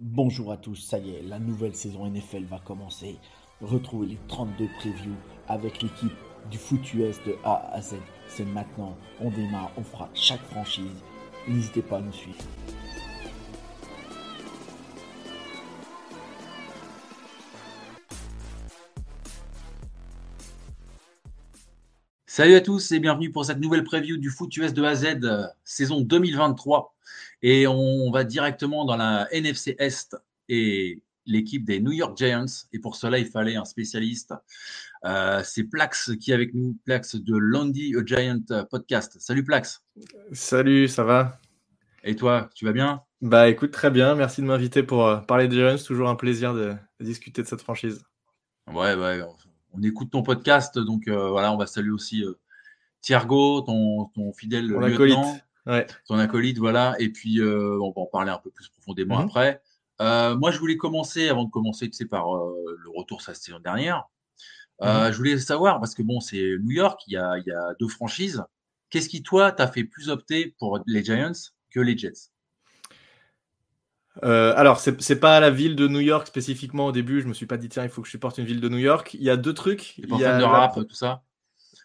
Bonjour à tous, ça y est, la nouvelle saison NFL va commencer. Retrouvez les 32 previews avec l'équipe du foot US de A à Z. C'est maintenant, on démarre, on fera chaque franchise. N'hésitez pas à nous suivre. Salut à tous et bienvenue pour cette nouvelle preview du foot US de A à Z, euh, saison 2023. Et on va directement dans la NFC Est et l'équipe des New York Giants. Et pour cela, il fallait un spécialiste. Euh, c'est Plax qui est avec nous, Plax de Landy a Giant Podcast. Salut Plax. Salut, ça va? Et toi, tu vas bien? Bah écoute, très bien. Merci de m'inviter pour euh, parler des Giants. Toujours un plaisir de, de, discuter de cette franchise. Ouais, ouais. On écoute ton podcast. Donc euh, voilà, on va saluer aussi euh, Thiergo, ton, ton fidèle Mon lieutenant. acolyte. Ouais. ton acolyte, voilà. Et puis, euh, on va en parler un peu plus profondément Mhm. après. Euh, moi, je voulais commencer, avant de commencer, tu sais, par euh, le retour sur la saison dernière. Euh, Je voulais savoir, parce que bon, c'est New York, il y a, il y a deux franchises. Qu'est-ce qui, toi, t'a fait plus opter pour les Giants que les Jets? Euh, alors, c'est c'est pas la ville de New York spécifiquement au début. Je me suis pas dit, tiens, il faut que je supporte une ville de New York. Il y a deux trucs. Il y a de la- rap, tout ça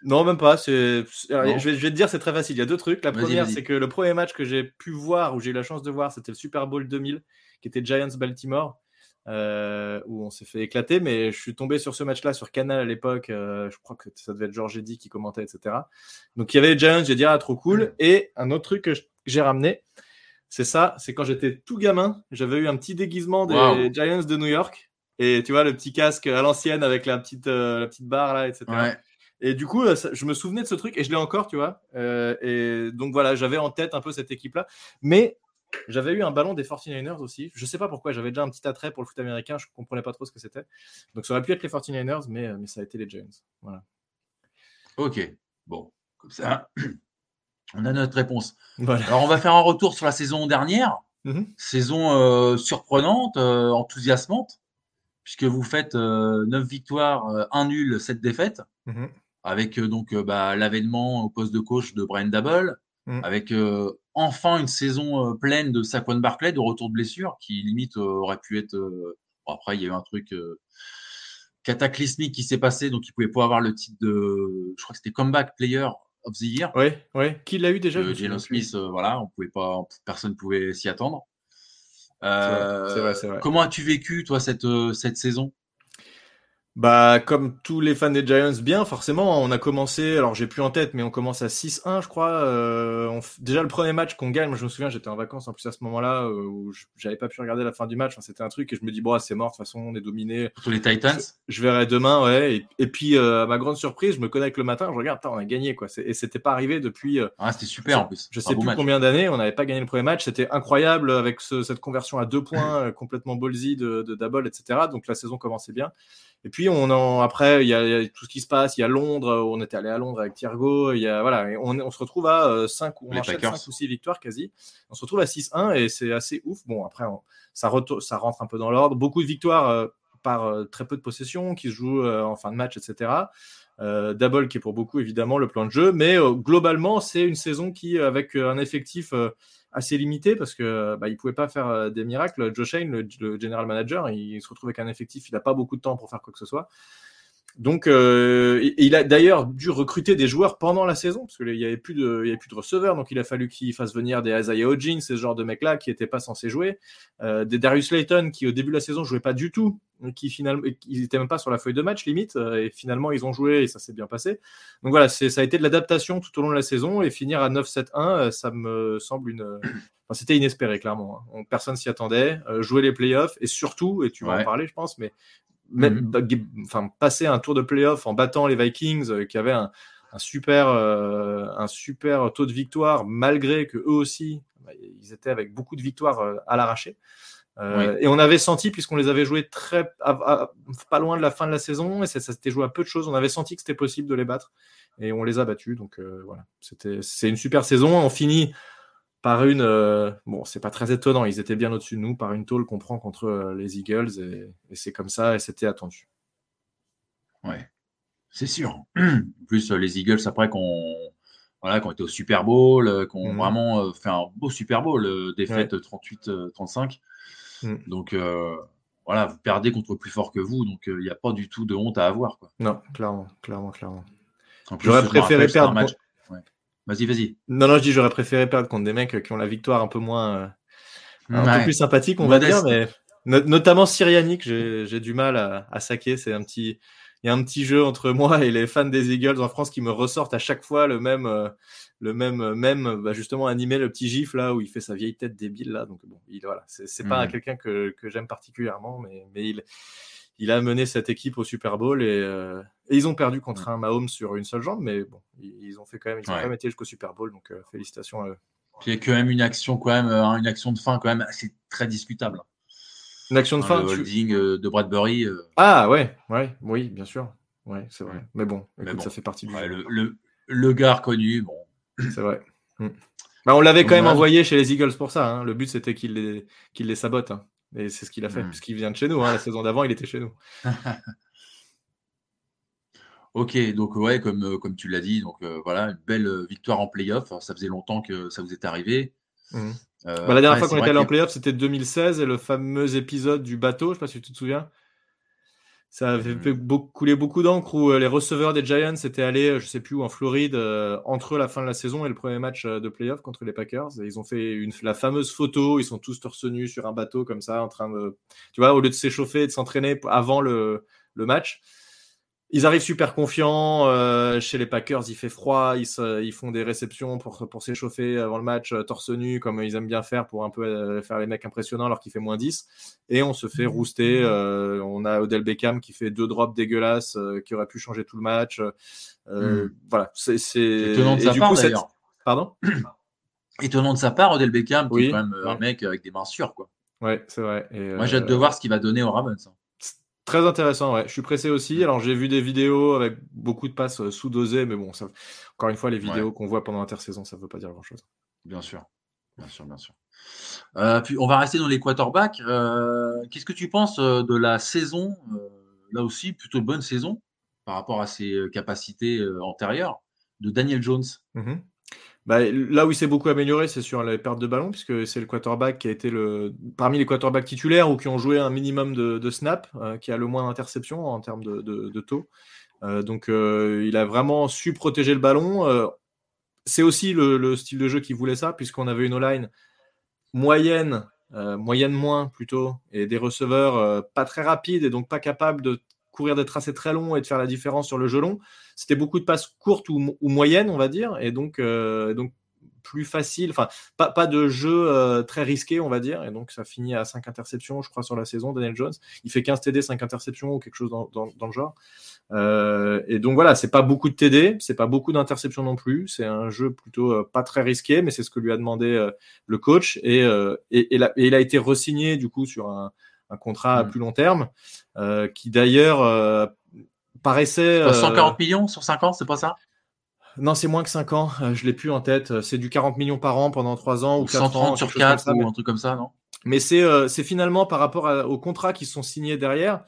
Non, même pas. c'est- alors. Je, vais, je vais te dire, c'est très facile. Il y a deux trucs. La Vas-y, première, vas-y. c'est que le premier match que j'ai pu voir, où j'ai eu la chance de voir, c'était le Super Bowl 2000, qui était Giants-Baltimore, euh, où on s'est fait éclater. Mais je suis tombé sur ce match-là sur Canal à l'époque. euh, je crois que ça devait être Georges Eddy qui commentait, etc. Donc il y avait les Giants, j'ai dit, ah, trop cool. Et un autre truc que je- que j'ai ramené, c'est ça, c'est quand j'étais tout gamin, j'avais eu un petit déguisement des. Giants de New York. Et tu vois, le petit casque à l'ancienne avec la petite, euh, la petite barre là, etc. Ouais. Et du coup, ça- je me souvenais de ce truc et je l'ai encore, tu vois. Euh, et donc voilà, j'avais en tête un peu cette équipe-là. Mais j'avais eu un ballon des 49ers aussi. Je sais pas pourquoi, j'avais déjà un petit attrait pour le foot américain. Je comprenais pas trop ce que c'était. Donc ça aurait pu être les 49ers, mais, euh, mais ça a été les Giants. Voilà. Ok. Bon, comme ça, on a notre réponse. Voilà. Alors, on va faire un retour sur la saison dernière. Mhm. Saison euh, surprenante, euh, enthousiasmante, puisque vous faites euh, 9 victoires, euh, 1 nul, 7 défaites, Mhm. Avec euh, donc euh, bah, l'avènement au poste de coach de Brian Dabble, Mhm. avec euh, enfin une saison euh, pleine de Saquon Barclay, de retour de blessure, qui limite aurait pu être. euh, bon, après, il y a eu un truc euh, cataclysmique qui s'est passé, donc il pouvait pas avoir le titre de. Je crois que c'était Comeback Player of the Year. Ouais, ouais. Qui l'a eu déjà Euh, Jalen. Smith, euh, voilà, on pouvait pas, personne pouvait s'y attendre. Vrai, Euh, c'est vrai, c'est vrai. Comment as-tu vécu toi cette cette saison? Bah, comme tous les fans des Giants, bien, forcément, on a commencé, alors j'ai plus en tête, mais on commence à 6-1, je crois. Euh, on f- déjà, le premier match qu'on gagne, moi je me souviens, j'étais en vacances en plus à ce moment-là, euh, où j'avais pas pu regarder la fin du match, Enfin, c'était un truc, et je me dis, bon, ah, c'est mort, de toute façon, on est dominé. Surtout les Titans. Je verrai demain, ouais. Et, et puis, euh, à ma grande surprise, je me connecte le matin, je regarde, on a gagné, quoi. Et c'était pas arrivé depuis, Ah, c'était super en plus. je sais plus match. combien d'années, on n'avait pas gagné le premier match. C'était incroyable avec ce- cette conversion à deux points, complètement ballsy de, de Dabble, etc. Donc la saison commençait bien. Et puis on en, après, il y, a, il y a tout ce qui se passe. Il y a Londres, où on était allé à Londres avec Thiergo. Il y a, voilà, et on, on se retrouve à 5 on Les enchaîne Packers. cinq ou 6 victoires quasi. On se retrouve à 6-1 et c'est assez ouf. Bon, après, on- ça, ça rentre un peu dans l'ordre. Beaucoup de victoires euh, par euh, très peu de possession qui se jouent euh, en fin de match, etc. Euh, Double qui est pour beaucoup évidemment le plan de jeu, mais euh, globalement c'est une saison qui avec euh, un effectif euh, assez limité parce que bah, il pouvait pas faire des miracles. Joe Shane, le, le general manager, il, se retrouve avec un effectif, il n'a pas beaucoup de temps pour faire quoi que ce soit. Donc, euh, et- et il a d'ailleurs dû recruter des joueurs pendant la saison parce qu'il y avait plus de, il y avait plus de receveurs, donc il a fallu qu'il fasse venir des Isaiah Hodgins, ce genre de mecs-là qui n'étaient pas censés jouer, euh, des Darius Layton qui au début de la saison jouaient pas du tout, qui finalement, ils n'étaient même pas sur la feuille de match limite, euh, et finalement ils ont joué et ça s'est bien passé. Donc voilà, ça a été de l'adaptation tout au long de la saison et finir à 9-7-1, euh, ça me semble une, enfin, c'était inespéré clairement. hein. On- personne s'y attendait. Euh, jouer les playoffs et surtout, et tu vas Ouais. en parler, je pense, mais même, Mhm. passer un tour de playoff en battant les Vikings euh, qui avaient un, un super, euh, un super taux de victoire malgré que eux aussi, bah, ils étaient avec beaucoup de victoires euh, à l'arraché. Et on avait senti, puisqu'on les avait joués très, pas loin de la fin de la saison, et ça, s'était joué à peu de choses, on avait senti que c'était possible de les battre, et on les a battus. Donc voilà, c'est une super saison. On finit par une, euh, bon, c'est pas très étonnant, ils étaient bien au-dessus de nous, par une tôle qu'on prend contre les Eagles, et, c'est comme ça, et c'était attendu. Ouais, c'est sûr. En plus, les Eagles, après qu'on voilà, qu'on était au Super Bowl, qu'on mmh. vraiment fait un beau Super Bowl, défaite 38-35. Mm. Donc euh, voilà, vous perdez contre plus fort que vous, donc il euh, n'y a pas du tout de honte à avoir. Quoi. Non, clairement, clairement, clairement. J'aurais préféré perdre. Match... Vas-y, vas-y. Non, non, je dis j'aurais préféré perdre contre des mecs qui ont la victoire un peu moins, euh, un peu plus sympathique, on va dire, mais notamment Syrianique, j'ai du mal à, à saquer. C'est un petit, il y a un petit jeu entre moi et les fans des Eagles en France qui me ressortent à chaque fois le même, le même, même bah, justement animer le petit gif là où il fait sa vieille tête débile là. Donc bon, il, voilà, c'est pas mmh. quelqu'un que, que j'aime particulièrement, mais, mais il, il a mené cette équipe au Super Bowl et, euh, et, ils ont perdu contre mmh. un Mahomes sur une seule jambe, mais bon, ils, ont fait quand même, ils ont quand même été jusqu'au Super Bowl, donc euh, félicitations à eux. Puis il y a quand même une action quand même, euh, une action de fin quand même assez très discutable. Une action de fin. Le holding de Bradbury. Ah ouais, ouais, oui, bien sûr. Ouais, c'est vrai. Mais bon, ça fait partie du. Le, le, le, gars reconnu, bon, c'est vrai. Mm. Bah, on l'avait quand même envoyé chez les Eagles pour ça. Hein. Le but, c'était qu'il les, les sabote. Hein. Et c'est ce qu'il a fait, mm. puisqu'il vient de chez nous. Hein. La saison d'avant, il était chez nous. ok, donc ouais, comme, euh, comme tu l'as dit, donc euh, voilà, une belle euh, victoire en playoff. Ça faisait longtemps que ça vous est arrivé. Mm. Bah, la dernière fois qu'on était allé en playoff, c'était 2016 et le fameux épisode du bateau, je ne sais pas si tu te souviens. Ça avait fait beaucoup, couler beaucoup d'encre où euh, les receveurs des Giants étaient allés, euh, je sais plus où, en Floride, euh, entre la fin de la saison et le premier match de playoff contre les Packers. ils ont fait une, la fameuse photo, ils sont tous torse nus sur un bateau comme ça, en train de, tu vois, au lieu de s'échauffer et de s'entraîner avant le, le match. Ils arrivent super confiants. Euh, chez les Packers, il fait froid. Ils, ils font des réceptions pour, pour s'échauffer avant le match, euh, torse nu, comme ils aiment bien faire pour un peu euh, faire les mecs impressionnants alors qu'il fait moins 10. Et on se fait rouster. on a Odell Beckham qui fait deux drops dégueulasses qui aurait pu changer tout le match. Hmm. Voilà. C'est étonnant de sa part d'ailleurs. Pardon? Étonnant de sa part, Odell Beckham, qui est quand même un mec avec des mains sûres. Quoi. Ouais, c'est vrai. Moi, j'ai hâte de voir ce qu'il va donner au Ravens. Très intéressant, ouais. Je suis pressé aussi. Alors, j'ai vu des vidéos avec beaucoup de passes euh, sous-dosées, mais bon, ça... encore une fois, les vidéos qu'on voit pendant l'intersaison, ça ne veut pas dire grand-chose. Bien sûr, bien sûr, bien sûr. Euh, puis, on va rester dans les quarterbacks. Euh, qu'est-ce que tu penses de la saison Là aussi, plutôt bonne saison par rapport à ses capacités antérieures de Daniel Jones? Mmh bah, là où il s'est beaucoup amélioré, c'est sur les pertes de ballon, puisque c'est le quarterback qui a été le parmi les quarterbacks titulaires ou qui ont joué un minimum de, de snaps, euh, qui a le moins d'interceptions en termes de, de, taux. Euh, donc euh, il a vraiment su protéger le ballon. c'est aussi le, le, style de jeu qui voulait ça, puisqu'on avait une O-line moyenne, moyenne moins plutôt, et des receveurs pas très rapides et donc pas capables de courir des tracés très longs et de faire la différence sur le jeu long. C'était beaucoup de passes courtes ou, moyennes, on va dire, et donc, euh, donc plus facile, enfin pas, pas de jeu euh, très risqué, on va dire, et donc ça finit à 5 interceptions, je crois, sur la saison, Daniel Jones. Il fait 15 TD, 5 interceptions ou quelque chose dans, dans, le genre. Euh, et donc voilà, c'est pas beaucoup de TD, c'est pas beaucoup d'interceptions non plus, c'est un jeu plutôt pas très risqué, mais c'est ce que lui a demandé le coach, et, et, il a été resigné du coup sur un, un contrat à mm. plus long terme, euh, qui d'ailleurs euh, paraissait. 140 euh, millions sur 5 ans, c'est pas ça? Non, c'est moins que 5 ans. je l'ai plus en tête. C'est du 40 millions par an pendant 3 ans ou, 4 ans. sur 4 ou un truc comme ça, non? Mais c'est finalement par rapport aux contrats qui sont signés derrière,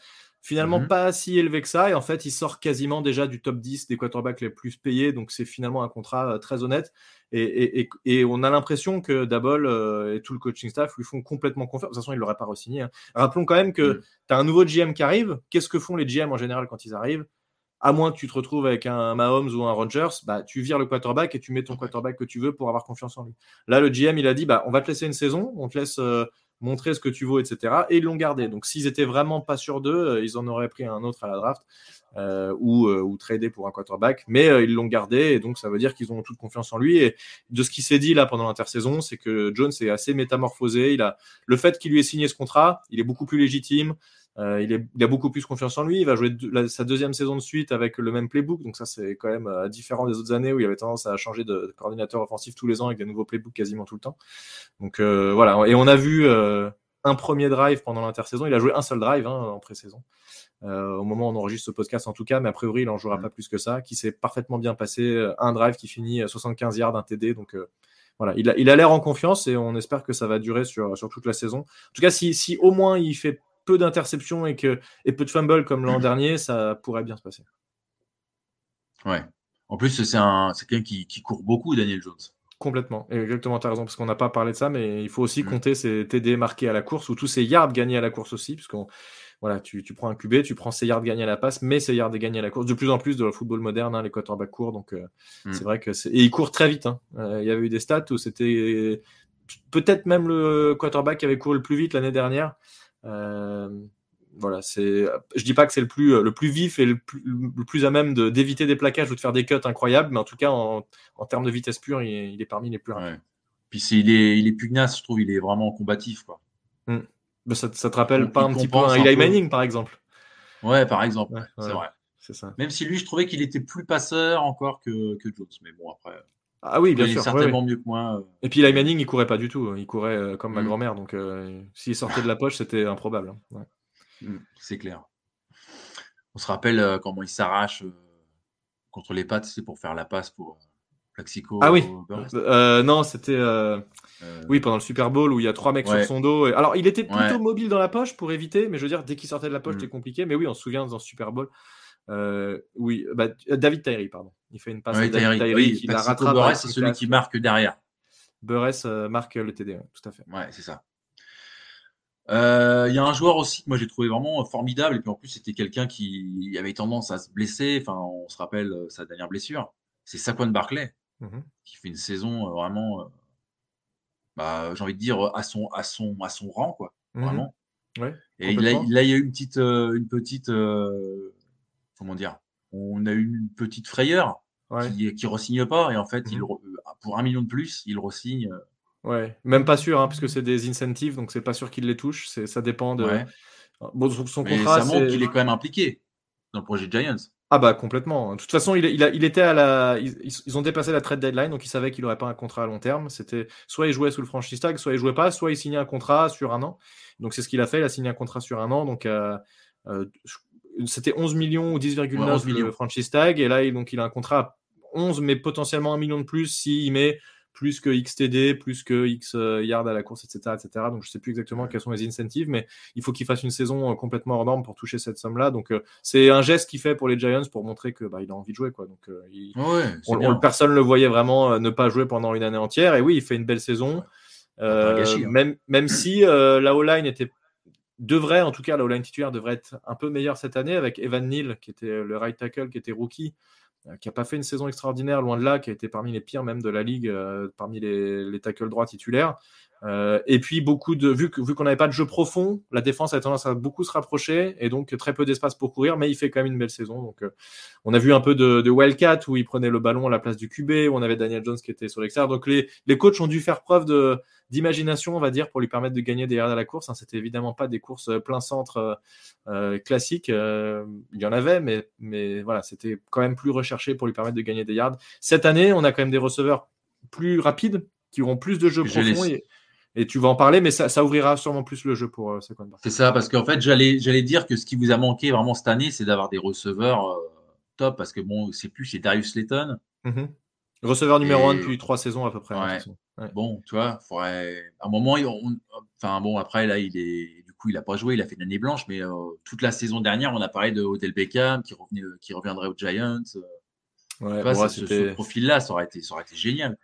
finalement mm-hmm. pas si élevé que ça. Et en fait, il sort quasiment déjà du top 10 des quarterbacks les plus payés. Donc c'est finalement un contrat très honnête. Et, on a l'impression que Dabol euh, et tout le coaching staff lui font complètement confiance. De toute façon, il ne l'aurait pas re-signé. Hein. Rappelons quand même que mm. tu as un nouveau GM qui arrive. Qu'est-ce que font les GM en général quand ils arrivent? À moins que tu te retrouves avec un Mahomes ou un Rogers, bah, tu vires le quarterback et tu mets ton quarterback que tu veux pour avoir confiance en lui. Là, le GM, il a dit bah, on va te laisser une saison, on te laisse euh, montrer ce que tu vaux, etc. Et ils l'ont gardé. Donc, s'ils étaient vraiment pas sûrs d'eux, euh, ils en auraient pris un autre à la draft. Euh, ou, euh, ou trader pour un quarterback, mais ils l'ont gardé et donc ça veut dire qu'ils ont toute confiance en lui. Et de ce qui s'est dit là pendant l'intersaison, c'est que Jones est assez métamorphosé. Il a le fait qu'il lui ait signé ce contrat, il est beaucoup plus légitime. Il, est, il, a beaucoup plus confiance en lui. Il va jouer sa deuxième saison de suite avec le même playbook. Donc ça, c'est quand même différent des autres années où il avait tendance à changer de, coordinateur offensif tous les ans avec des nouveaux playbooks quasiment tout le temps. Donc voilà. Et on a vu un premier drive pendant l'intersaison. Il a joué un seul drive hein, en pré-saison. au moment où on enregistre ce podcast en tout cas, mais a priori il n'en jouera pas plus que ça, qui s'est parfaitement bien passé, un drive qui finit 75 yards, un TD, donc voilà, il a, il a l'air en confiance et on espère que ça va durer sur, sur toute la saison. En tout cas, si, si au moins il fait peu d'interceptions et, que, et peu de fumbles comme l'an dernier, ça pourrait bien se passer. Ouais. En plus, c'est un, quelqu'un qui, qui, court beaucoup, Daniel Jones. Complètement. exactement, tu as raison, parce qu'on n'a pas parlé de ça, mais il faut aussi mm. compter ses TD marqués à la course ou tous ses yards gagnés à la course aussi, puisqu'on voilà, tu, tu, prends un QB, tu prends ses yards gagnés à la passe, mais ses yards gagnés à la course. De plus en plus dans le football moderne, hein, les quarterbacks courent, donc euh, mm. c'est vrai que. Et il court très vite. Hein. Euh, il y avait eu des stats où c'était peut-être même le quarterback qui avait couru le plus vite l'année dernière. Euh, voilà, c'est. Je dis pas que c'est le plus le plus vif et le plus, le plus à même de, d'éviter des plaquages ou de faire des cuts incroyables, mais en tout cas en, en termes de vitesse pure, il est, parmi les plus rapides. Puis c'est, il est il est pugnace, je trouve, il est vraiment combatif quoi. Mm. Ça, ça, te rappelle pas un petit peu un Eli Manning par exemple Ouais, par exemple, c'est vrai. C'est ça. Même si lui, je trouvais qu'il était plus passeur encore que, que Jones, mais bon après. Ah oui, bien sûr. certainement mieux que moi. Euh. Et puis Eli Manning, il courait pas du tout. Hein. Il courait euh, comme ma mm. grand-mère. Donc euh, s'il sortait de la poche, c'était improbable. Hein. Mm, c'est clair. On se rappelle comment il s'arrache contre les pattes, c'est pour faire la passe pour Plaxico. Ah oui. non, c'était oui pendant le Super Bowl où il y a trois mecs sur son dos. Alors il était plutôt mobile dans la poche pour éviter, mais je veux dire dès qu'il sortait de la poche, mm. c'était compliqué. Mais oui, on se souvient dans le Super Bowl. Oui, bah, David Tyree, pardon. Il fait une passe à David Tyree, qui la rattrape. c'est celui qui marque derrière. Buress marque le TD, tout à fait. Ouais, c'est ça. Euh, il y a un joueur aussi que moi j'ai trouvé vraiment formidable, et puis en plus c'était quelqu'un qui avait tendance à se blesser, enfin on se rappelle euh, sa dernière blessure, c'est Saquon Barclay, mmh qui fait une saison euh, vraiment, bah, j'ai envie de dire, à son, à son, à son rang, quoi, mmh vraiment. Ouais, et là, il y a eu une petite, une petite comment dire, on a eu une petite frayeur qui, qui re-signe pas, et en fait, il, mmh pour un million de plus, il re-signe. Ouais, même pas sûr, hein, puisque c'est des incentives, donc c'est pas sûr qu'il les touche. Ça dépend de. Bon, son contrat. ça montre qu'il est quand même impliqué dans le projet Giants. Ah bah complètement. De toute façon, il, il, il était à la, ils, ont dépassé la trade deadline, donc ils savaient qu'il n'aurait pas un contrat à long terme. C'était soit il jouait sous le franchise tag, soit il jouait pas, soit il signait un contrat sur un an. Donc c'est ce qu'il a fait. Il a signé un contrat sur un an. Donc euh, euh, c'était 11 millions ou 10,9 millions le franchise tag, et là il, donc il a un contrat à 11, mais potentiellement un million de plus s'il met plus que XTD, plus que X euh, yard à la course, etc., etc. Donc je sais plus exactement quels sont les incentives, mais il faut qu'il fasse une saison euh, complètement hors norme pour toucher cette somme-là. Donc euh, c'est un geste qu'il fait pour les Giants pour montrer que bah, il a envie de jouer, quoi. Donc ouais, personne ne le voyait vraiment ne pas jouer pendant une année entière. Et oui, il fait une belle saison, hein. même même si la O-line était devrait, en tout cas, la O-line titulaire devrait être un peu meilleure cette année avec Evan Neal, qui était le right tackle, qui était rookie. Euh, qui n'a pas fait une saison extraordinaire, loin de là, qui a été parmi les pires même de la ligue, euh, parmi les, les tackles droits titulaires. Euh, et puis beaucoup de vu que vu qu'on n'avait pas de jeu profond, la défense a tendance à beaucoup se rapprocher et donc très peu d'espace pour courir, mais il fait quand même une belle saison. Donc on a vu un peu de, de, Wildcat où il prenait le ballon à la place du QB, où on avait Daniel Jones qui était sur l'extérieur. Donc les, les coachs ont dû faire preuve de d'imagination, on va dire, pour lui permettre de gagner des yards à la course. Hein. C'était évidemment pas des courses euh, plein centre euh, euh, classiques. il y en avait, mais, mais voilà, c'était quand même plus recherché pour lui permettre de gagner des yards. Cette année, on a quand même des receveurs plus rapides, qui auront plus de jeux profonds. Et, tu vas en parler, mais ça, ouvrira sûrement plus le jeu pour euh, Saquon C'est ça, parce qu'en fait, j'allais, j'allais dire que ce qui vous a manqué vraiment cette année, c'est d'avoir des receveurs top, parce que bon, c'est plus, c'est Darius Slayton. Mm-hmm. Receveur numéro 1 depuis trois saisons à peu près. Hein, bon, tu vois, faudrait... à un moment, enfin bon, après là, il est, du coup, il a pas joué, il a fait une année blanche, mais euh, toute la saison dernière, on a parlé de Odell Beckham qui revenait, qui reviendrait aux Giants. Ouais, ce, profil-là, ça aurait été, ça aurait été génial.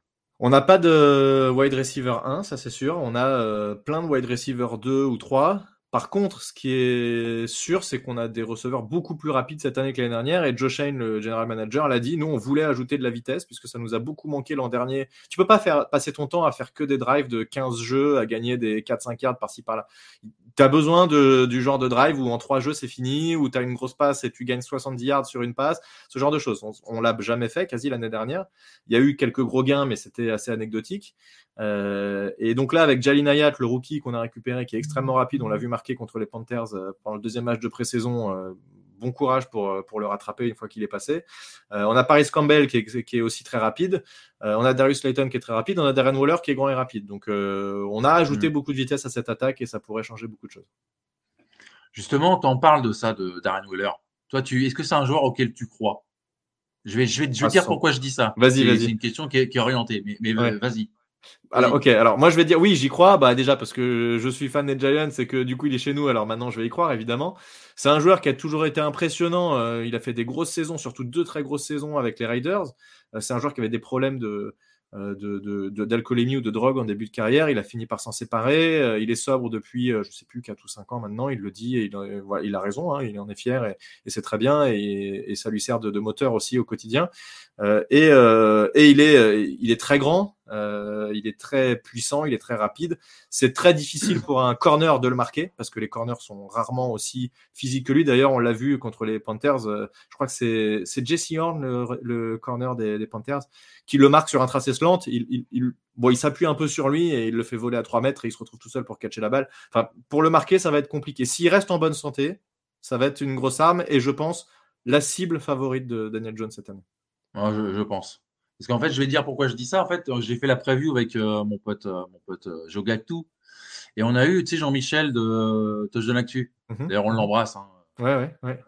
On n'a pas de wide receiver 1, ça c'est sûr. On a euh, plein de wide receiver 2 ou 3. Par contre, ce qui est sûr, c'est qu'on a des receveurs beaucoup plus rapides cette année que l'année dernière. Et Joe Shane, le general manager, l'a dit. Nous, on voulait ajouter de la vitesse puisque ça nous a beaucoup manqué l'an dernier. Tu peux pas faire passer ton temps à faire que des drives de 15 jeux, à gagner des 4-5 yards par-ci par-là tu as besoin de, du genre de drive où en trois jeux c'est fini, où tu as une grosse passe et tu gagnes 70 yards sur une passe, ce genre de choses. On, ne l'a jamais fait quasi l'année dernière. Il y a eu quelques gros gains, mais c'était assez anecdotique. Euh, et donc là, avec Jalin Hayat, le rookie qu'on a récupéré, qui est extrêmement rapide, on l'a vu marquer contre les Panthers euh, pendant le deuxième match de pré-saison. Euh, bon courage pour, pour le rattraper une fois qu'il est passé. on a Paris Campbell qui est, qui est aussi très rapide. on a Darius Layton qui est très rapide. On a Darren Waller qui est grand et rapide. Donc on a ajouté mm. beaucoup de vitesse à cette attaque et ça pourrait changer beaucoup de choses. Justement, tu en parles de ça, de Darren Waller. Toi, tu, est-ce que c'est un joueur auquel tu crois? Je vais, je vais, je vais dire pourquoi je dis ça. Vas-y, vas-y. C'est une question qui est, qui est orientée, mais, mais vas-y. Alors, ok, alors moi je vais dire oui, j'y crois. Bah, déjà parce que je suis fan des Giants et que du coup il est chez nous, alors maintenant je vais y croire évidemment. C'est un joueur qui a toujours été impressionnant. Euh, il a fait des grosses saisons, surtout deux très grosses saisons avec les Raiders. Euh, c'est un joueur qui avait des problèmes de, euh, d'alcoolémie ou de drogue en début de carrière. Il a fini par s'en séparer. il est sobre depuis, je sais plus, 4 ou 5 ans maintenant. Il le dit et il, il a raison. Hein, il en est fier et, c'est très bien et, et, ça lui sert de, de, moteur aussi au quotidien. et, et il, est, il est très grand. Euh, il est très puissant, il est très rapide. C'est très difficile pour un corner de le marquer parce que les corners sont rarement aussi physiques que lui. D'ailleurs, on l'a vu contre les Panthers. Euh, je crois que c'est Jesse Horn, le, corner des, Panthers, qui le marque sur un tracé slant. Il, s'appuie un peu sur lui et il le fait voler à 3 mètres et il se retrouve tout seul pour catcher la balle. Enfin, pour le marquer, ça va être compliqué. S'il reste en bonne santé, ça va être une grosse arme et je pense la cible favorite de Daniel Jones cette année. je pense. Parce qu'en fait, je vais dire pourquoi je dis ça. En fait, j'ai fait la preview avec euh, mon pote, euh, mon pote euh. Et on a eu, tu sais, Jean-Michel de Touch de l'Actu. Mhm. D'ailleurs, on l'embrasse. Hein. Ouais, ouais, ouais.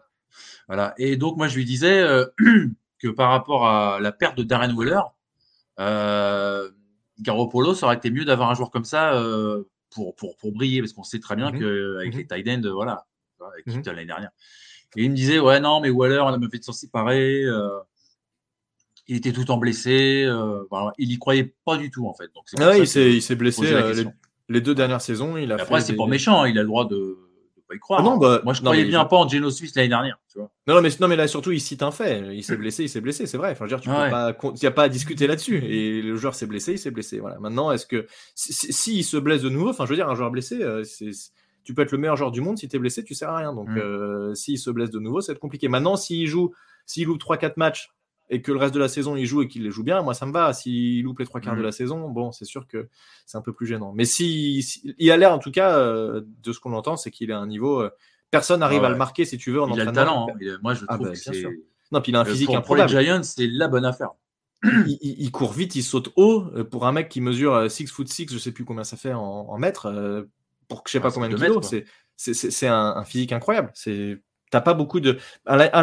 Voilà. Et donc, moi, je lui disais que par rapport à la perte de Darren Weller, euh, Garoppolo, ça aurait été mieux d'avoir un joueur comme ça pour, pour, pour briller. Parce qu'on sait très bien mhm. qu'avec mhm. les tight ends, voilà, avec l'année dernière. Et il me disait, ouais, non, mais Waller, on a même fait de s'en séparer il était tout en blessé. Euh, il y croyait pas du tout en fait. Donc, ah, il s'est blessé euh, les, deux dernières saisons. Il a après, c'est pas méchant. Hein, il a le droit de ne pas y croire. Ah non, hein. bah, Moi, je ne croyais bien pas en Geno Suisse l'année dernière. Tu vois. Non, mais, non, mais là, surtout, il cite un fait. Il s'est blessé, il s'est blessé, c'est vrai. Enfin, dire, tu peux pas, il n'y a pas à discuter là-dessus. Et le joueur s'est blessé, il s'est blessé. Voilà. Maintenant, est-ce que s'il si, se blesse de nouveau, enfin, je veux dire, un joueur blessé, euh, c'est tu peux être le meilleur joueur du monde, si tu es blessé, tu sers à rien. Donc, mm. s'il se blesse de nouveau, ça va être compliqué. Maintenant, s'il joue, s'il loupe 3-4 matchs et que le reste de la saison il joue et qu'il les joue bien, moi ça me va. S'il loupe les trois quarts de mm. la saison, bon, c'est sûr que c'est un peu plus gênant. Mais si, il a l'air en tout cas euh, de ce qu'on entend, c'est qu'il à un niveau. Euh, personne n'arrive à le marquer si tu veux en il a le talent. Hein. Moi je ah trouve bah, que c'est. Non, puis il a un physique pour, les Giants, c'est la bonne affaire. Il, court vite, il saute haut. Euh, pour un mec qui mesure 6 foot 6, je sais plus combien ça fait en, mètres, pour que je sais pas combien de kilos, c'est un, un, physique incroyable. T'as pas beaucoup de.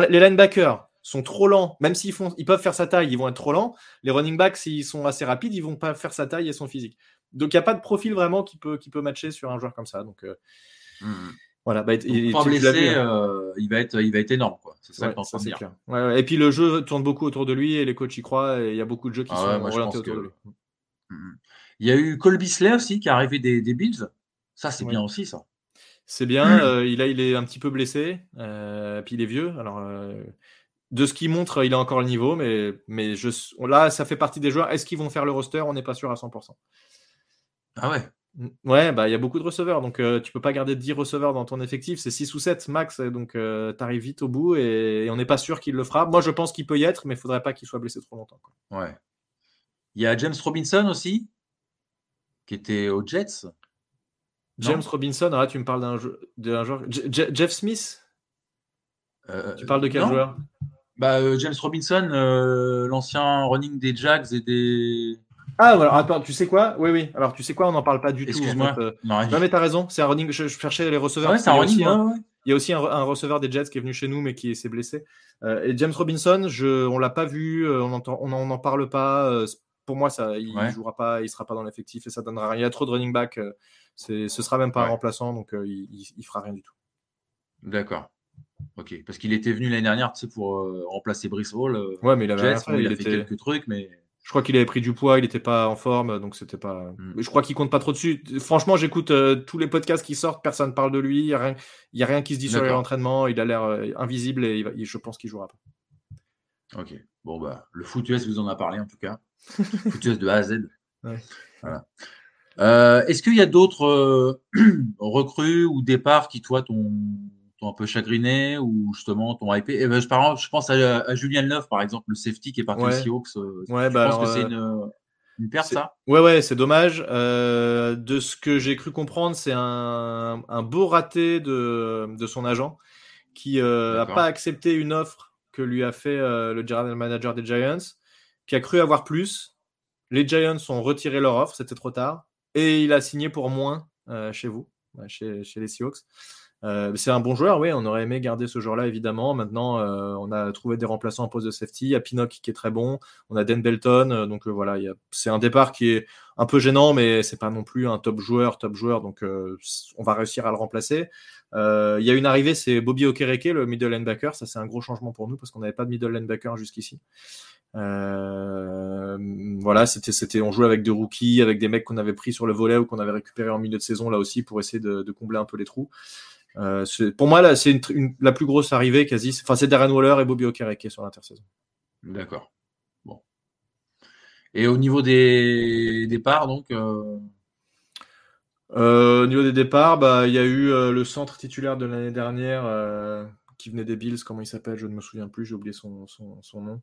les linebackers, sont trop lents, même s'ils font, ils peuvent faire sa taille, ils vont être trop lents. Les running backs, s'ils sont assez rapides, ils vont pas faire sa taille et son physique. Donc il n'y a pas de profil vraiment qui peut, qui peut matcher sur un joueur comme ça. Donc euh, mmh. voilà, bah, il, blessé, hein. euh, il, va être, il va être énorme. C'est ça ouais, Et puis le jeu tourne beaucoup autour de lui et les coachs y croient et il y a beaucoup de jeux qui ah sont orientés autour de lui. Mmh. Il y a eu Cole Bisley aussi qui est arrivé des, des Bills. Ça, c'est bien aussi, ça. C'est bien. Euh, il, a, il est un petit peu blessé. puis il est vieux. Alors, de ce qu'il montre, il a encore le niveau, mais, mais je, là, ça fait partie des joueurs. Est-ce qu'ils vont faire le roster? On n'est pas sûr à 100%. Ah ouais Ouais, bah il y a beaucoup de receveurs, donc euh, tu peux pas garder 10 receveurs dans ton effectif, c'est 6 ou 7 max, donc euh, tu arrives vite au bout et, on n'est pas sûr qu'il le fera. Moi je pense qu'il peut y être, mais il faudrait pas qu'il soit blessé trop longtemps. Ouais. Il y a James Robinson aussi, qui était aux Jets. James Robinson, là tu me parles d'un joueur. Jeff Smith? Euh, Tu parles de quel joueur? Bah, euh, James Robinson, euh, l'ancien running des Jags et des. Ah, alors attends, tu sais quoi? Oui, oui. Alors, tu sais quoi? On n'en parle pas du tout. Excuse-moi. Euh. non, mais t'as raison. C'est un running. Je, cherchais les receveurs. Ah c'est un running. Il y a aussi un, receveur des Jets qui est venu chez nous, mais qui s'est blessé. et James Robinson, je, on l'a pas vu, on n'en on en parle pas. pour moi, ça, il ne jouera pas, il sera pas dans l'effectif et ça donnera rien. Il y a trop de running back. ce sera même pas un remplaçant, donc il, il, fera rien du tout. D'accord. Ok, parce qu'il était venu l'année dernière, tu sais, pour euh, remplacer Brice Hall. Euh, ouais, mais il avait il, a fait quelques trucs, mais. Je crois qu'il avait pris du poids, il n'était pas en forme, donc c'était pas. Hmm. Je crois qu'il compte pas trop dessus. Franchement, j'écoute euh, tous les podcasts qui sortent, personne parle de lui, il n'y a, rien... a rien qui se dit sur l'entraînement, il a l'air invisible et je pense qu'il jouera pas. Ok, bon, bah, le foot US vous en a parlé en tout cas. foot US de A à Z. Voilà. Est-ce qu'il y a d'autres recrues ou départs qui, toi, t'ont un peu chagriné ou justement ton hypé? Et eh ben, je, je pense à, Julien Neuf par exemple, le safety qui est parti aussi haut euh, Ouais, bah pense que c'est une, une perte ça? Ouais, ouais, c'est dommage. Euh, de ce que j'ai cru comprendre, c'est un, un, beau raté de, de son agent. qui n'a D'accord. pas accepté une offre que lui a fait euh, le general manager des Giants, qui a cru avoir plus. Les Giants ont retiré leur offre, c'était trop tard, et il a signé pour moins euh, chez vous, ouais, chez, chez les Seahawks. Euh, c'est un bon joueur, oui, on aurait aimé garder ce joueur-là, évidemment. Maintenant, euh, on a trouvé des remplaçants en poste de safety. Il y a Pinnock qui est très bon, on a Dan Belton, euh, donc voilà, c'est un départ qui est un peu gênant, mais c'est pas non plus un top joueur, top joueur, donc on va réussir à le remplacer. Il y a une arrivée, c'est Bobby Okereke, le middle linebacker. Ça, c'est un gros changement pour nous parce qu'on n'avait pas de middle linebacker jusqu'ici. Voilà, c'était, c'était, on jouait avec des rookies, avec des mecs qu'on avait pris sur le volet ou qu'on avait récupéré en milieu de saison là aussi pour essayer de combler un peu les trous. Euh, pour moi, là, c'est la plus grosse arrivée quasi. Enfin, c'est Darren Waller et Bobby Okereke sur l'intersaison. D'accord. Bon. Et au niveau des départs, donc, euh, Euh, au niveau des départs, bah, il y a eu le centre titulaire de l'année dernière qui venait des Bills, comment il s'appelle, je ne me souviens plus, j'ai oublié son, son, son nom.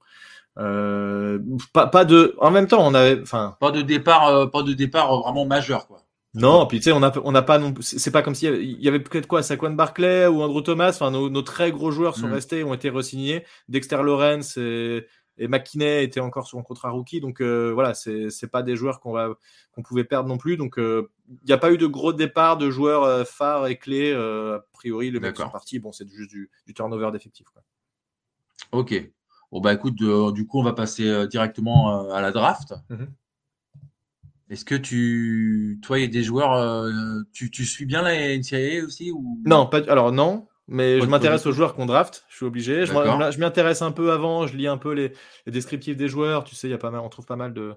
Euh, pas, pas de. En même temps, on avait. Enfin, pas de départ, euh, pas de départ vraiment majeur, quoi. Non, puis tu sais, on n'a pas non. C'est pas comme s'il y y avait peut-être quoi, Saquon Barclay ou Andrew Thomas. Enfin, nos, nos très gros joueurs sont Mm. restés, ont été re-signés. Dexter Lawrence et, et McKinney étaient encore sur un contrat rookie. Donc euh, voilà, c'est pas des joueurs qu'on va qu'on pouvait perdre non plus. Donc euh, il n'y a pas eu de gros départ de joueurs euh, phares et clés. euh, a priori, les mecs sont partis. Bon, c'est juste du, du turnover d'effectifs. Ok. Bon, bah écoute, du coup, on va passer directement à la draft. Mhm. Est-ce que tu, toi, il y a des joueurs, euh, tu, tu suis bien la NCAA aussi ou... Non, pas, alors non, mais je m'intéresse aux joueurs qu'on draft. Je suis obligé. Je, D'accord. m'en- je m'y intéresse un peu avant. Je lis un peu les, les descriptifs des joueurs. Tu sais, il y a pas mal, on trouve pas mal de,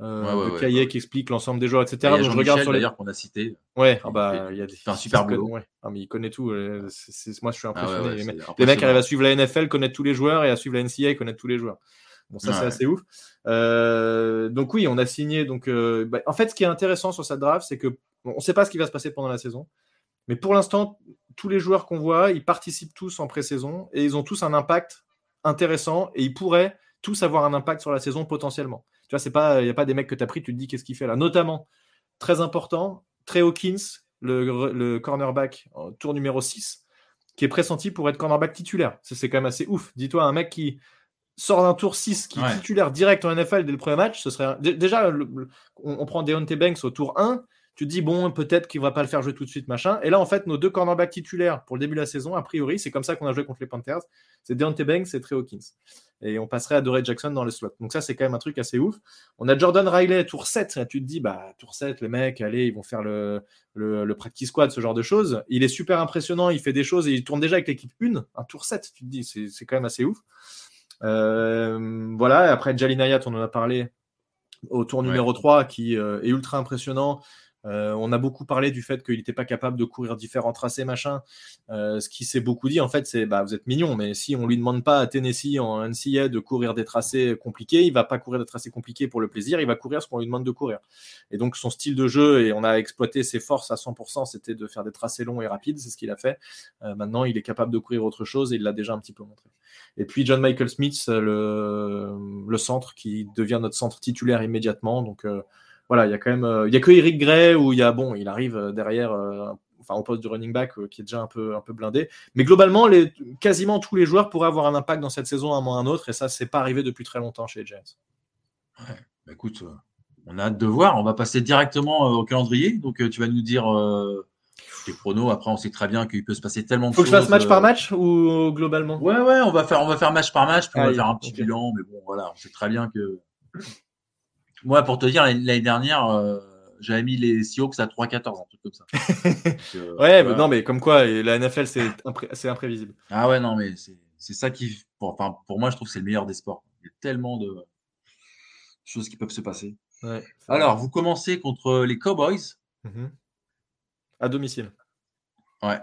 euh, Ouais, ouais, de ouais, cahiers qui expliquent l'ensemble des joueurs, etc. Il y a Donc je regarde sur les. d'ailleurs qu'on a cité. Ouais, ah bah il y a des. un super boulot. Ah, mais il connaît tout. euh, moi, je suis Ah impressionné. les, impressionnant. mecs arrivent à suivre la NFL, connaître tous les joueurs, et à suivre la NCAA, connaître tous les joueurs. Bon, ça, c'est assez ouf. Euh, donc oui, on a signé. Donc, euh, bah, en fait, ce qui est intéressant sur cette draft, c'est que bon, on ne sait pas ce qui va se passer pendant la saison, mais pour l'instant, tous les joueurs qu'on voit, ils participent tous en pré-saison et ils ont tous un impact intéressant et ils pourraient tous avoir un impact sur la saison potentiellement. Tu vois, c'est pas, il n'y a pas des mecs que tu as pris, tu te dis qu'est-ce qu'il fait là? Notamment, très important, Trey Hawkins, le, le cornerback tour numéro 6, qui est pressenti pour être cornerback titulaire. C'est quand même assez ouf. Dis-toi, un mec qui sort d'un tour 6, qui est Ouais. titulaire direct en NFL dès le premier match, ce serait. Déjà, le- le- on, on prend Deontay Banks au tour 1, tu te dis, bon, peut-être qu'il va pas le faire jouer tout de suite, machin. Et là, en fait, nos deux cornerbacks titulaires pour le début de la saison, a priori, c'est comme ça qu'on a joué contre les Panthers, c'est Deontay Banks et Trey Hawkins. Et on passerait à Doré Jackson dans le slot. Donc ça, c'est quand même un truc assez ouf. On a Jordan Riley, tour 7. Là, tu te dis, bah, tour 7, les mecs, allez, ils vont faire le, le, le practice squad, ce genre de choses. Il est super impressionnant, il fait des choses et il tourne déjà avec l'équipe 1, un tour 7. Tu te dis, c'est c'est quand même assez ouf. Euh, voilà, et après Jalin Hayat, on en a parlé au tour Ouais. numéro 3, qui euh, est ultra impressionnant. Euh, on a beaucoup parlé du fait qu'il n'était pas capable de courir différents tracés, machin. Euh, ce qui s'est beaucoup dit, en fait, c'est bah, vous êtes mignon, mais si on lui demande pas à Tennessee en NCA de courir des tracés compliqués, il va pas courir des tracés compliqués pour le plaisir, il va courir ce qu'on lui demande de courir. Et donc son style de jeu, et on a exploité ses forces à 100%, c'était de faire des tracés longs et rapides, c'est ce qu'il a fait. Euh, maintenant, il est capable de courir autre chose et il l'a déjà un petit peu montré. Et puis John Michael Smith, le, le centre qui devient notre centre titulaire immédiatement. Donc euh, voilà, il y a quand même, euh, il y a que Eric Gray où il y a bon, il arrive euh, derrière, euh, enfin au poste de running back qui est déjà un peu un peu blindé. Mais globalement, les, quasiment tous les joueurs pourraient avoir un impact dans cette saison à un moment ou à un autre, et ça, c'est pas arrivé depuis très longtemps chez les Giants. Bah, écoute, on a hâte de voir. On va passer directement au calendrier. Donc, tu vas nous dire euh, tes pronos. Après, on sait très bien qu'il peut se passer tellement de Faut que choses. je fasse match euh, par match ou globalement? Ouais, ouais, on va faire, on va faire match par match, puis on va faire un petit bilan. Mais bon, voilà, on sait très bien que. Moi, pour te dire, l'année dernière, euh, j'avais mis les Seahawks à 3-14, un truc comme ça. Donc, euh, Ouais, mais non, mais comme quoi, la NFL, c'est impré- c'est imprévisible. Ah ouais, non, mais c'est ça qui. Pour, enfin, pour moi, je trouve que c'est le meilleur des sports. Il y a tellement de choses qui peuvent se passer. Ouais, Alors, vous commencez contre les Cowboys. Mhm. À domicile. Ouais.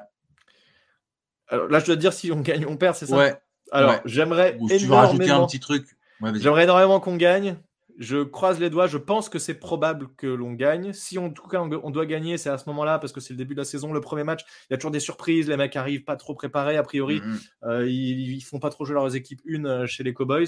Alors là, je dois te dire si on gagne, on perd, c'est ça? Ouais. Alors, ouais. j'aimerais Ou si tu veux rajouter un énormément, petit truc. Ouais, j'aimerais énormément qu'on gagne. Je croise les doigts. Je pense que c'est probable que l'on gagne. Si en tout cas on, doit gagner, c'est à ce moment-là parce que c'est le début de la saison, le premier match. Il y a toujours des surprises. Les mecs arrivent pas trop préparés a priori. Mhm. Euh, ils, ils font pas trop jouer leurs équipes une euh, chez les Cowboys.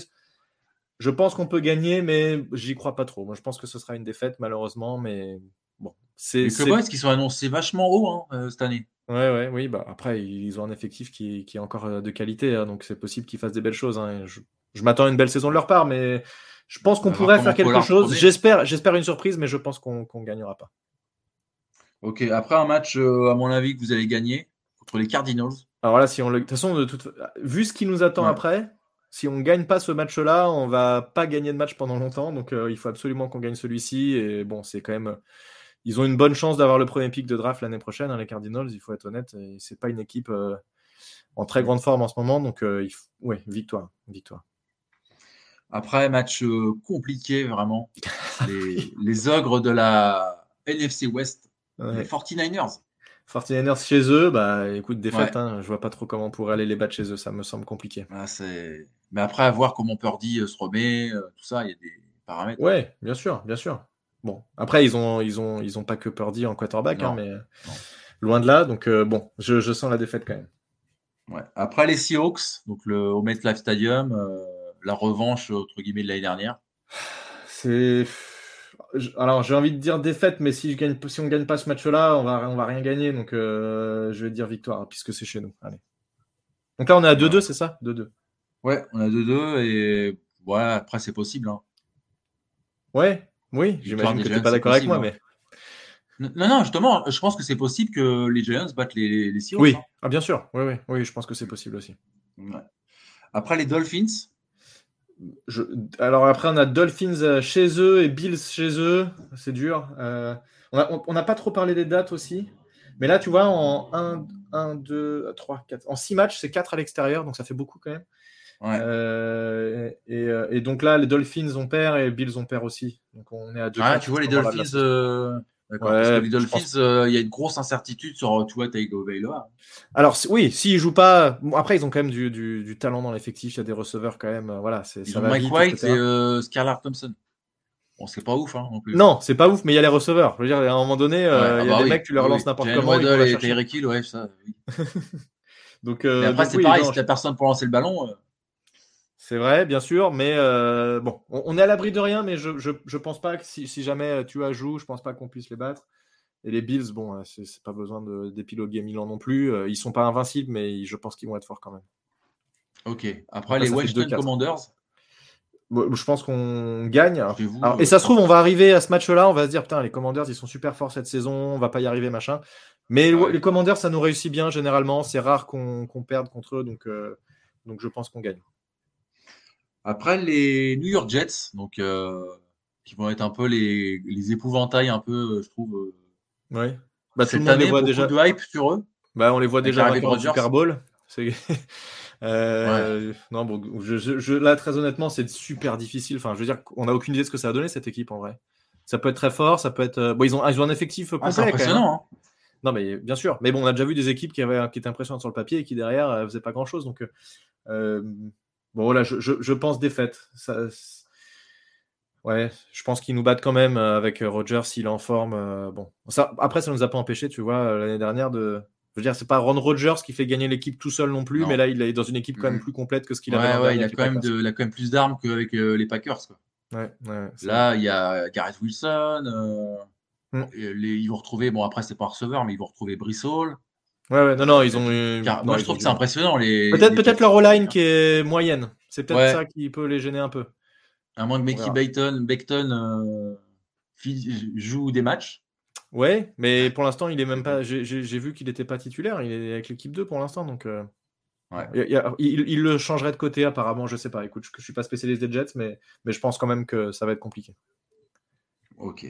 Je pense qu'on peut gagner, mais j'y crois pas trop. Moi, je pense que ce sera une défaite malheureusement, mais bon, Les Cowboys qui sont annoncés vachement haut hein, euh, cette année. Ouais, ouais, oui. Bah, après, ils ont un effectif qui, qui est encore euh, de qualité, hein, donc c'est possible qu'ils fassent des belles choses. Hein, je, je m'attends à une belle saison de leur part, mais je pense qu'on pourrait faire quelque chose. J'espère, j'espère une surprise, mais je pense qu'on ne gagnera pas. Ok, après un match, euh, à mon avis, que vous allez gagner contre les Cardinals. Alors là, si on le... de toute façon, de toute... vu ce qui nous attend après, si on ne gagne pas ce match-là, on va pas gagner de match pendant longtemps. Donc euh, il faut absolument qu'on gagne celui-ci. Et bon, c'est quand même. Ils ont une bonne chance d'avoir le premier pick de draft l'année prochaine, hein, les Cardinals, il faut être honnête. C'est pas une équipe euh, en très grande forme en ce moment. Donc, il ouais, victoire. victoire. Après, match euh, compliqué, vraiment. les, ogres de la NFC West, les 49ers. 49ers chez eux, bah écoute, défaite, hein, je vois pas trop comment on pourrait aller les battre chez eux, ça me semble compliqué. Ah, mais après, à voir comment Purdy euh, se remet, euh, tout ça, il y a des paramètres. Ouais, bien sûr, bien sûr. Bon, après, ils ont, ils ont, ils ont pas que Purdy en quarterback, hein, mais loin de là, donc bon, je, sens la défaite quand même. Ouais. Après les Seahawks, donc le, au MetLife Stadium, la revanche entre guillemets de l'année dernière C'est alors j'ai envie de dire défaite, mais si, je gagne, si on gagne pas ce match-là, on va, on va rien gagner. Donc euh, je vais dire victoire, puisque c'est chez nous. Allez. Donc là on est à 2-2, c'est ça? 2-2. Ouais, on a 2-2 et voilà, après c'est possible. Hein. Ouais, oui, j'imagine que tu n'es pas d'accord avec moi, hein. mais. Non, non, justement, je pense que c'est possible que les Giants battent les, les Seahawks. Oui, hein. ah, bien sûr, oui, oui, oui, je pense que c'est possible aussi. Après les Dolphins, alors après, on a Dolphins euh, chez eux et Bills chez eux. C'est dur. Euh, on n'a pas trop parlé des dates aussi. Mais là, tu vois, en 1, 1 2, 3, 4. En 6 matchs, c'est 4 à l'extérieur, donc ça fait beaucoup quand même. Euh, et, donc là, les Dolphins ont perd et Bills ont perd aussi. Donc on est à 2. Ah, tu vois, les Dolphins. Parce que les Dolphins, euh, il y a une grosse incertitude sur euh, Tua Tagovailoa. Alors oui, s'ils jouent pas, après ils ont quand même du, du, talent dans l'effectif. Il y a des receveurs quand même. Euh, voilà, c'est. Ils ont Mike White et euh, Scarlett Thompson. Bon, c'est pas ouf, hein, non plus. Non, c'est pas ouf, mais il y a les receveurs. Je veux dire, à un moment donné, il y a ah bah des mecs, tu leur lances n'importe comment. Waddle et Tyreek Hill, ouais, ça. Oui. donc, mais après, c'est pareil, si t'as personne pour lancer le ballon. C'est vrai, bien sûr, mais euh, bon, on, est à l'abri de rien, mais je, je, pense pas que si, jamais tu as joué, je pense pas qu'on puisse les battre. Et les Bills, bon, euh, c'est pas besoin d'épiloguer Milan non plus. Euh, ils sont pas invincibles, mais je pense qu'ils vont être forts quand même. Ok. Après, les Washington Commanders? je pense qu'on gagne. et ça se trouve, on va arriver à ce match-là, on va se dire, putain, les Commanders, ils sont super forts cette saison, on va pas y arriver, machin. Mais les Commanders, ça nous réussit bien généralement. C'est rare qu'on perde contre eux, donc, donc je pense qu'on gagne. Après, les New York Jets, donc, euh, qui vont être un peu les, les épouvantails, un peu, je trouve. Euh, oui. Bah, tout le monde les voit déjà. de hype sur eux. Bah, on les voit déjà avec le Super Bowl. euh, Non, bon, je, je, là, très honnêtement, c'est super difficile. Enfin, je veux dire, on n'a aucune idée de ce que ça va donner cette équipe en vrai. Ça peut être très fort, ça peut être. Euh, bon, ils ont, ils ont un effectif complet. Ah, c'est impressionnant. Hein. Non, mais bien sûr. Mais bon, on a déjà vu des équipes qui, avaient, qui étaient impressionnantes sur le papier et qui derrière ne faisaient pas grand chose. Donc, euh, Bon, voilà, je, je, pense défaite. Ça, ouais, je pense qu'ils nous battent quand même euh, avec euh, Roger s'il est en forme. Euh, bon, ça, après, ça nous a pas empêché, tu vois, l'année dernière de. Je veux dire, c'est pas Ron Rodgers qui fait gagner l'équipe tout seul non plus, mais là, il est dans une équipe quand même mm. plus complète que ce qu'il avait. Ouais, il a quand même, de, il a quand même plus d'armes qu'avec les Packers. Quoi. Ouais, ouais, là, il y a Gareth Wilson. Mm. ils vont retrouver, bon, après, c'est pas un receveur, mais ils vont retrouver Brissol. Ouais, ouais, non, non, ils ont. moi, je trouve que c'est impressionnant. Les... Peut-être peut leur O-line qui est moyenne. C'est peut-être ça qui peut les gêner un peu. À moins que Mickey Beckton, euh, joue des matchs. Ouais, mais pour l'instant, il est même pas. J'ai vu qu'il n'était pas titulaire. Il est avec l'équipe 2 pour l'instant, donc. Euh, il, le changerait de côté apparemment. Je sais pas. Écoute, je, ne suis pas spécialiste des Jets, mais, mais je pense quand même que ça va être compliqué. Ok.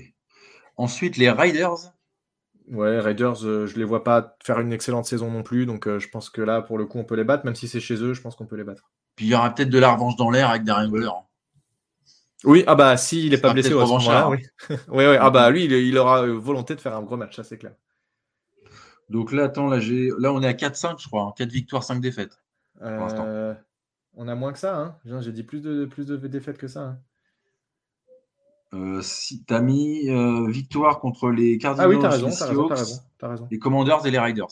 Ensuite, les Riders. Ouais, Raiders, euh, je les vois pas faire une excellente saison non plus, donc euh, je pense que là, pour le coup, on peut les battre, même si c'est chez eux, je pense qu'on peut les battre. Puis il y aura peut-être de la revanche dans l'air avec Darren Waller. Oui, ah bah si il est pas blessé au moment-là, oui. oui, oui. Ah bah lui, il, aura euh, volonté de faire un gros match, ça c'est clair. Donc là, attends, là, j'ai... là on est à 4-5, je crois. 4 hein. victoires, 5 défaites. on a moins que ça, hein. J'ai dit plus de, plus de défaites que ça. Hein. Euh, si tu as mis euh, victoire contre les Cardinals, ah oui, raison, les raison, raison, les Commanders et les Riders.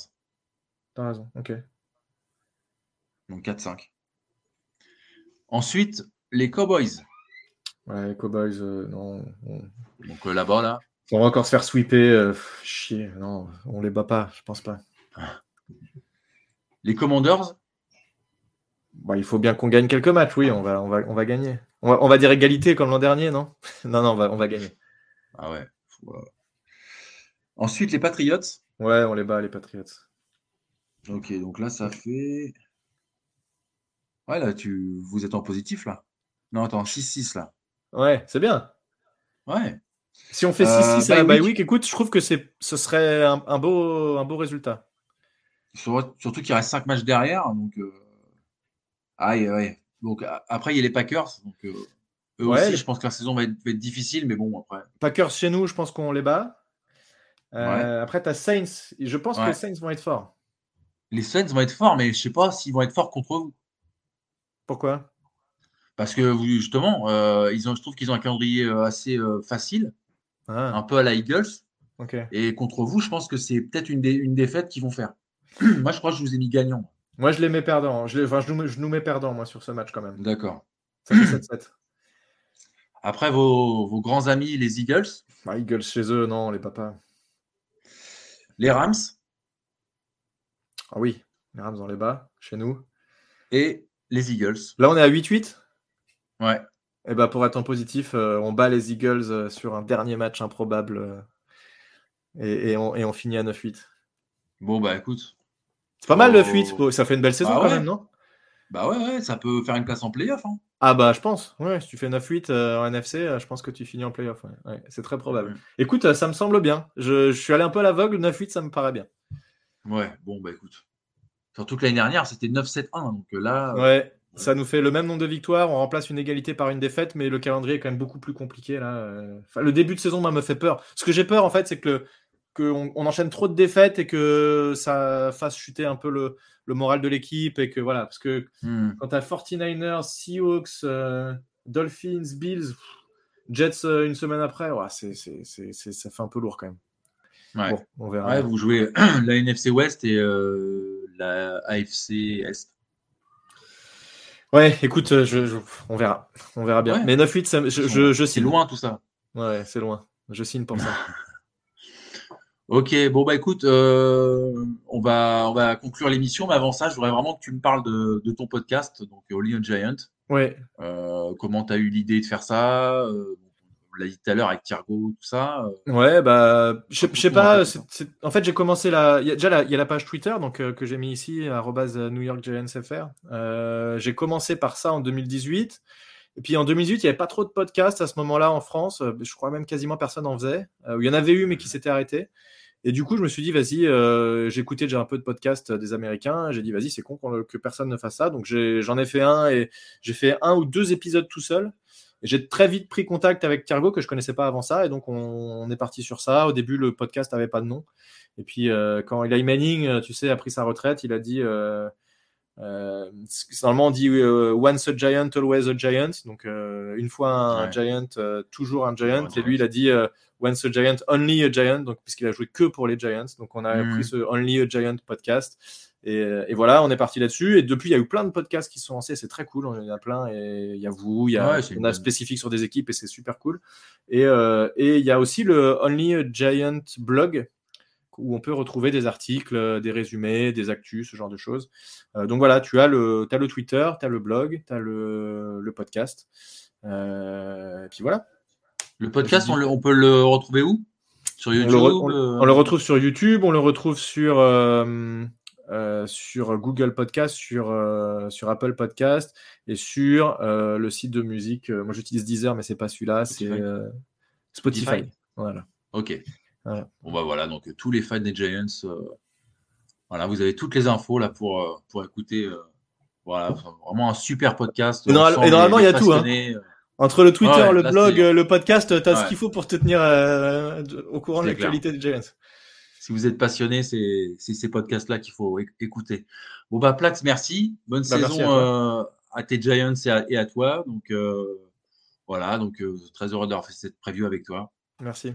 T'as raison, ok. Donc 4-5. Ensuite, les Cowboys. Ouais, les Cowboys, euh, non. Donc là-bas, là. On va encore se faire sweeper. chier. Non, on les bat pas, je pense pas. Les Commanders Bah, il faut bien qu'on gagne quelques matchs, oui, on va, on va, on va gagner. On va, on va dire égalité comme l'an dernier, non? Non, non, on va, on va gagner. Ah ouais. faut, euh. Ensuite, les Patriots. Ouais, on les bat, les Patriots. Ok, donc là, ça fait. Ouais, là, tu... vous êtes en positif, là. Non, attends, 6-6, là. Ouais, c'est bien. Ouais. Si on fait Euh, 6-6 à la bye week. écoute, je trouve que ce serait un, un beau, un beau résultat. Sur- Surtout qu'il reste 5 matchs derrière. Donc, euh, aïe. Donc, après, il y a les Packers. Donc, euh, eux Ouais, aussi, les- je pense que la saison va être, va être difficile, mais bon, après. Packers chez nous, je pense qu'on les bat. Euh, Après, tu as Saints. Je pense que les Saints vont être forts. Les Saints vont être forts, mais je sais pas s'ils vont être forts contre vous. Pourquoi? Parce que justement, euh, ils ont, je trouve qu'ils ont un calendrier assez facile, Ah, un peu à la Eagles. Et contre vous, je pense que c'est peut-être une, dé- une défaite qu'ils vont faire. moi, je crois que je vous ai mis gagnant. Moi, je les mets perdants. Je, les- enfin, je, nous, mets- je nous mets perdants, moi, sur ce match, quand même. D'accord. Ça fait 7-7. Après, vos, vos grands amis, les Eagles, Bah, Eagles chez eux, non, les papas. les Rams? Ah oui, les Rams, on les bat, chez nous. et les Eagles. Là, on est à 8-8. Ouais. Et bah, pour être en positif, euh, on bat les Eagles euh, sur un dernier match improbable. euh, et, et on, et on finit à 9-8. Bon, bah écoute. C'est pas mal. 9-8. Bon, Ça fait une belle saison Bah quand ouais. même, non? Bah ouais, ouais, ça peut faire une place en playoff. Hein. Ah bah je pense. Ouais, si tu fais 9-8 euh, en NFC, euh, je pense que tu finis en playoff. Ouais. C'est très probable. Écoute, euh, ça me semble bien. Je, je suis allé un peu à l'aveugle. 9-8, ça me paraît bien. Ouais, bon, bah écoute. Surtout que l'année dernière, c'était 9-7-1. Donc là, Ouais. Ça nous fait le même nombre de victoires. On remplace une égalité par une défaite, mais le calendrier est quand même beaucoup plus compliqué là. Enfin, le début de saison moi, me fait peur. Ce que j'ai peur en fait, c'est que le- qu'on on enchaîne trop de défaites et que ça fasse chuter un peu le, le moral de l'équipe et que voilà, parce que hmm, quand tu as 49ers, Seahawks, euh, Dolphins, Bills, Jets euh, une semaine après, ouais, c'est, c'est, ça fait un peu lourd quand même. ouais. Bon, on verra. Ouais, vous jouez la NFC West et euh, la AFC Est. Ouais, écoute, je, je- on verra. On verra bien. Ouais. Mais 9-8, ça me- je, je, je C'est signe. loin tout ça. Ouais, c'est loin. Je signe pour ça. Ok, bon bah écoute, euh, on va on va conclure l'émission, mais avant ça, je voudrais vraiment que tu me parles de, de ton podcast, donc Only a Giant. Ouais. Euh, comment tu as eu l'idée de faire ça euh, On l'a dit tout à l'heure avec Thiergo, tout ça. euh, Ouais, bah, je sais- pas. En fait, j'ai commencé la. Il y a déjà la, il y a la page Twitter donc, euh, que j'ai mis ici, arrobase New York Giants FR. Euh, j'ai commencé par ça en 2018. Et puis en 2018, il n'y avait pas trop de podcasts à ce moment-là en France. Euh, Je crois même quasiment personne en faisait. Euh, il y en avait eu, mais qui s'étaient arrêtés. Et du coup, je me suis dit, vas-y, euh, j'écoutais déjà un peu de podcasts des Américains. J'ai dit, vas-y, c'est con que personne ne fasse ça. Donc j'en ai, fait un et j'ai fait un ou deux épisodes tout seul. J'ai très vite pris contact avec Thiergo que je connaissais pas avant ça et donc on, est parti sur ça. Au début, le podcast n'avait pas de nom. Et puis quand Eli Manning, tu sais, a pris sa retraite, il a dit, euh, normalement on dit euh, once a giant, always a giant. Donc euh, une fois un Ouais. giant, toujours un giant. Et lui, il a dit once a giant, only a giant. Donc puisqu'il a joué que pour les Giants, donc on a Mhm. pris ce only a giant podcast. Et, et voilà, on est parti là-dessus. Et depuis, il y a eu plein de podcasts qui sont lancés. C'est très cool. Il y en a plein. Et il y a vous, il y a, Ouais, une a spécifique sur des équipes et c'est super cool. Et, et il y a aussi le Only a Giant blog où on peut retrouver des articles, euh, des résumés, des actus, ce genre de choses. Euh, donc voilà, tu as le, as le Twitter, tu as le blog, tu as le, le podcast. Euh, et puis voilà. Le podcast, on, le- on peut le retrouver où? Sur On YouTube le, re- on- euh, on le retrouve sur YouTube, on le retrouve sur, sur Google Podcast, sur, sur Apple Podcast et sur le site de musique. Moi, j'utilise Deezer, mais c'est pas celui-là, c'est Spotify. Spotify. Spotify. Voilà. Ok. Voilà. Bon bah voilà, donc tous les fans des Giants, euh, voilà, vous avez toutes les infos là pour, euh, pour écouter. euh, voilà, vraiment un super podcast. Et normal- ensemble, et normalement, il y a tout, hein. Entre le Twitter, Ouais, le là, blog, le podcast, tu as ce qu'il faut pour te tenir euh, au courant de l'actualité des Giants. Si vous êtes passionné, c'est c'est ces podcasts-là qu'il faut éc- écouter. Bon bah Plax, merci. Bonne Bah, merci saison à euh, à, tes Giants et à, et à toi. Donc euh, voilà, donc euh, très heureux d'avoir fait cette preview avec toi. Merci.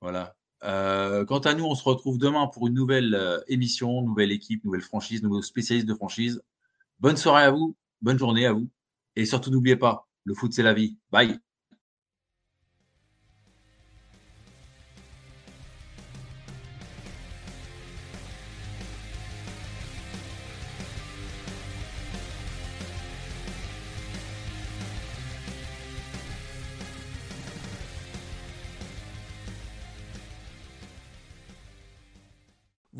Voilà. Euh, quant à nous, on se retrouve demain pour une nouvelle euh, émission, nouvelle équipe, nouvelle franchise, nouveaux spécialistes de franchise. Bonne soirée à vous, bonne journée à vous. Et surtout, n'oubliez pas, le foot, c'est la vie. Bye.